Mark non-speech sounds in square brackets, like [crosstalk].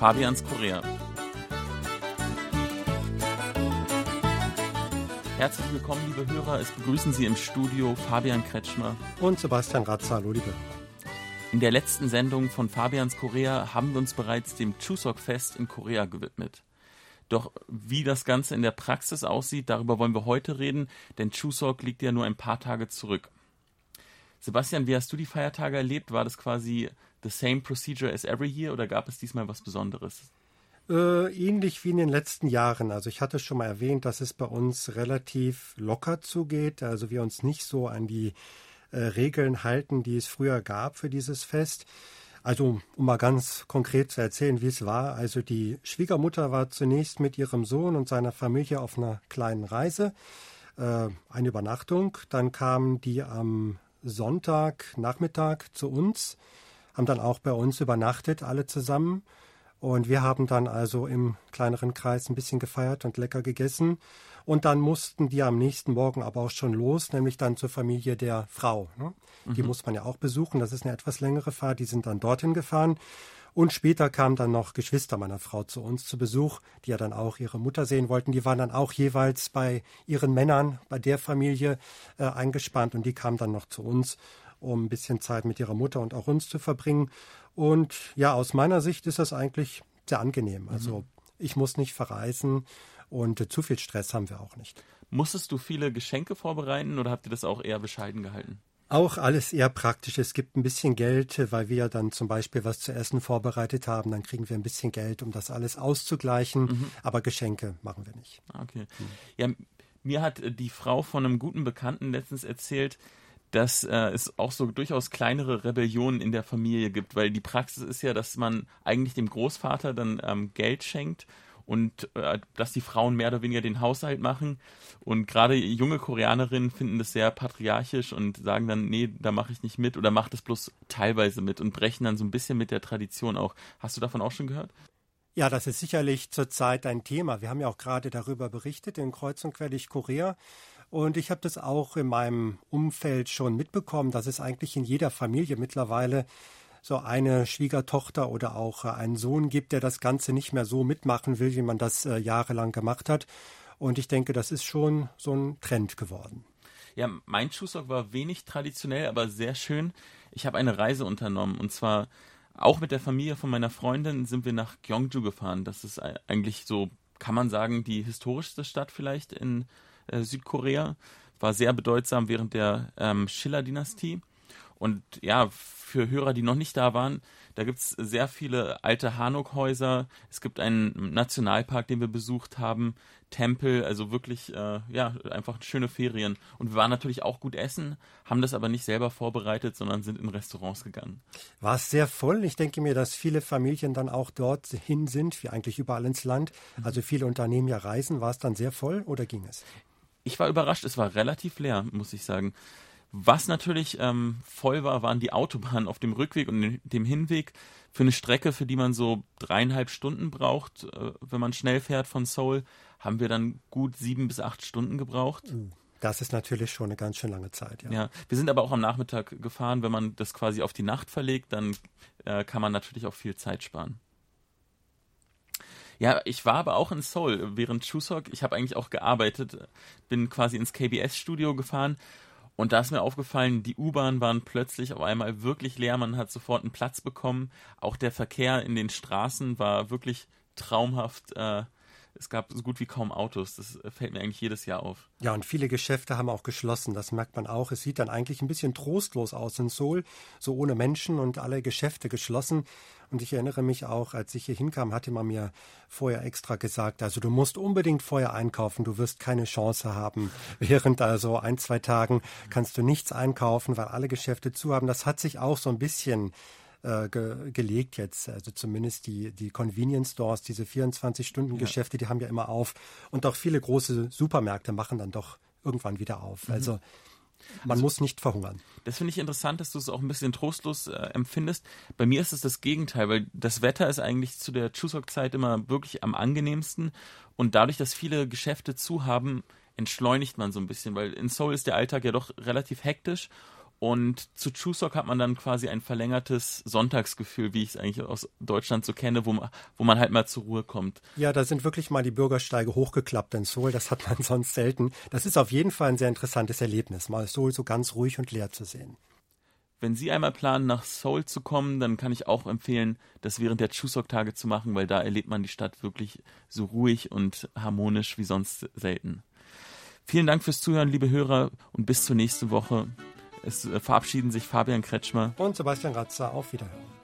Fabians Korea. Herzlich willkommen, liebe Hörer. Es begrüßen Sie im Studio Fabian Kretschmer und Sebastian Ratzer. Hallo, liebe. In der letzten Sendung von Fabians Korea haben wir uns bereits dem Chuseok-Fest in Korea gewidmet. Doch wie das Ganze in der Praxis aussieht, darüber wollen wir heute reden, denn Chuseok liegt ja nur ein paar Tage zurück. Sebastian, wie hast du die Feiertage erlebt? War das quasi the same procedure as every year oder gab es diesmal was Besonderes? Äh, ähnlich wie in den letzten Jahren. Also ich hatte schon mal erwähnt, dass es bei uns relativ locker zugeht. Also wir uns nicht so an die äh, Regeln halten, die es früher gab für dieses Fest. Also um mal ganz konkret zu erzählen, wie es war. Also die Schwiegermutter war zunächst mit ihrem Sohn und seiner Familie auf einer kleinen Reise, äh, eine Übernachtung. Dann kamen die am Sonntagnachmittag zu uns, haben dann auch bei uns übernachtet, alle zusammen. Und wir haben dann also im kleineren Kreis ein bisschen gefeiert und lecker gegessen. Und dann mussten die am nächsten Morgen aber auch schon los, nämlich dann zur Familie der Frau. Ne? Die mhm. muss man ja auch besuchen. Das ist eine etwas längere Fahrt. Die sind dann dorthin gefahren. Und später kamen dann noch Geschwister meiner Frau zu uns zu Besuch, die ja dann auch ihre Mutter sehen wollten. Die waren dann auch jeweils bei ihren Männern, bei der Familie äh, eingespannt und die kamen dann noch zu uns, um ein bisschen Zeit mit ihrer Mutter und auch uns zu verbringen. Und ja, aus meiner Sicht ist das eigentlich sehr angenehm. Also mhm. ich muss nicht verreisen und äh, zu viel Stress haben wir auch nicht. Musstest du viele Geschenke vorbereiten oder habt ihr das auch eher bescheiden gehalten? Auch alles eher praktisch. Es gibt ein bisschen Geld, weil wir dann zum Beispiel was zu essen vorbereitet haben. Dann kriegen wir ein bisschen Geld, um das alles auszugleichen. Mhm. Aber Geschenke machen wir nicht. Ah, okay. Mhm. Ja, mir hat äh, die Frau von einem guten Bekannten letztens erzählt, dass äh, es auch so durchaus kleinere Rebellionen in der Familie gibt, weil die Praxis ist ja, dass man eigentlich dem Großvater dann ähm, Geld schenkt und äh, dass die Frauen mehr oder weniger den Haushalt machen. Und gerade junge Koreanerinnen finden das sehr patriarchisch und sagen dann, nee, da mache ich nicht mit oder mache das bloß teilweise mit und brechen dann so ein bisschen mit der Tradition auch. Hast du davon auch schon gehört? Ja, das ist sicherlich zurzeit ein Thema. Wir haben ja auch gerade darüber berichtet in Kreuz und Quer durch Korea. Und ich habe das auch in meinem Umfeld schon mitbekommen, dass es eigentlich in jeder Familie mittlerweile so eine Schwiegertochter oder auch äh, einen Sohn gibt, der das Ganze nicht mehr so mitmachen will, wie man das äh, jahrelang gemacht hat. Und ich denke, das ist schon so ein Trend geworden. Ja, mein Schuhsock war wenig traditionell, aber sehr schön. Ich habe eine Reise unternommen und zwar auch mit der Familie von meiner Freundin sind wir nach Gyeongju gefahren. Das ist eigentlich so, kann man sagen, die historischste Stadt vielleicht in äh, Südkorea. War sehr bedeutsam während der ähm, Schiller-Dynastie. Und ja, für Hörer, die noch nicht da waren, da gibt es sehr viele alte Hanuk-Häuser. Es gibt einen Nationalpark, den wir besucht haben, Tempel, also wirklich, äh, ja, einfach schöne Ferien. Und wir waren natürlich auch gut essen, haben das aber nicht selber vorbereitet, sondern sind in Restaurants gegangen. War es sehr voll? Ich denke mir, dass viele Familien dann auch dort hin sind, wie eigentlich überall ins Land. Also viele Unternehmen ja reisen. War es dann sehr voll oder ging es? Ich war überrascht, es war relativ leer, muss ich sagen. Was natürlich ähm, voll war, waren die Autobahnen auf dem Rückweg und dem Hinweg für eine Strecke, für die man so dreieinhalb Stunden braucht, äh, wenn man schnell fährt von Seoul, haben wir dann gut sieben bis acht Stunden gebraucht. Uh, das ist natürlich schon eine ganz schön lange Zeit, ja. Ja, wir sind aber auch am Nachmittag gefahren. Wenn man das quasi auf die Nacht verlegt, dann äh, kann man natürlich auch viel Zeit sparen. Ja, ich war aber auch in Seoul während Chuseok. Ich habe eigentlich auch gearbeitet, bin quasi ins KBS-Studio gefahren und da ist mir aufgefallen, die U-Bahnen waren plötzlich auf einmal wirklich leer. Man hat sofort einen Platz bekommen. Auch der Verkehr in den Straßen war wirklich traumhaft. Äh, es gab so gut wie kaum Autos. Das fällt mir eigentlich jedes Jahr auf. Ja, und viele Geschäfte haben auch geschlossen. Das merkt man auch. Es sieht dann eigentlich ein bisschen trostlos aus in Seoul, so ohne Menschen und alle Geschäfte geschlossen. Und ich erinnere mich auch, als ich hier hinkam, hatte man mir vorher extra gesagt, also du musst unbedingt vorher einkaufen, du wirst keine Chance haben. [laughs] Während also ein, zwei Tagen kannst du nichts einkaufen, weil alle Geschäfte zu haben. Das hat sich auch so ein bisschen äh, ge gelegt jetzt. Also zumindest die, die Convenience Stores, diese 24-Stunden-Geschäfte, ja. die haben ja immer auf. Und auch viele große Supermärkte machen dann doch irgendwann wieder auf. Mhm. Also man also, muss nicht verhungern. Das finde ich interessant, dass du es auch ein bisschen trostlos äh, empfindest. Bei mir ist es das Gegenteil, weil das Wetter ist eigentlich zu der Chuseok-Zeit immer wirklich am angenehmsten. Und dadurch, dass viele Geschäfte zu haben, entschleunigt man so ein bisschen, weil in Seoul ist der Alltag ja doch relativ hektisch. Und zu Chuseok hat man dann quasi ein verlängertes Sonntagsgefühl, wie ich es eigentlich aus Deutschland so kenne, wo man, wo man halt mal zur Ruhe kommt. Ja, da sind wirklich mal die Bürgersteige hochgeklappt in Seoul. Das hat man [laughs] sonst selten. Das ist auf jeden Fall ein sehr interessantes Erlebnis, mal Seoul so ganz ruhig und leer zu sehen. Wenn Sie einmal planen, nach Seoul zu kommen, dann kann ich auch empfehlen, das während der Chuseok-Tage zu machen, weil da erlebt man die Stadt wirklich so ruhig und harmonisch wie sonst selten. Vielen Dank fürs Zuhören, liebe Hörer, und bis zur nächsten Woche. Es äh, verabschieden sich Fabian Kretschmer und Sebastian Ratzer. Auf Wiederhören.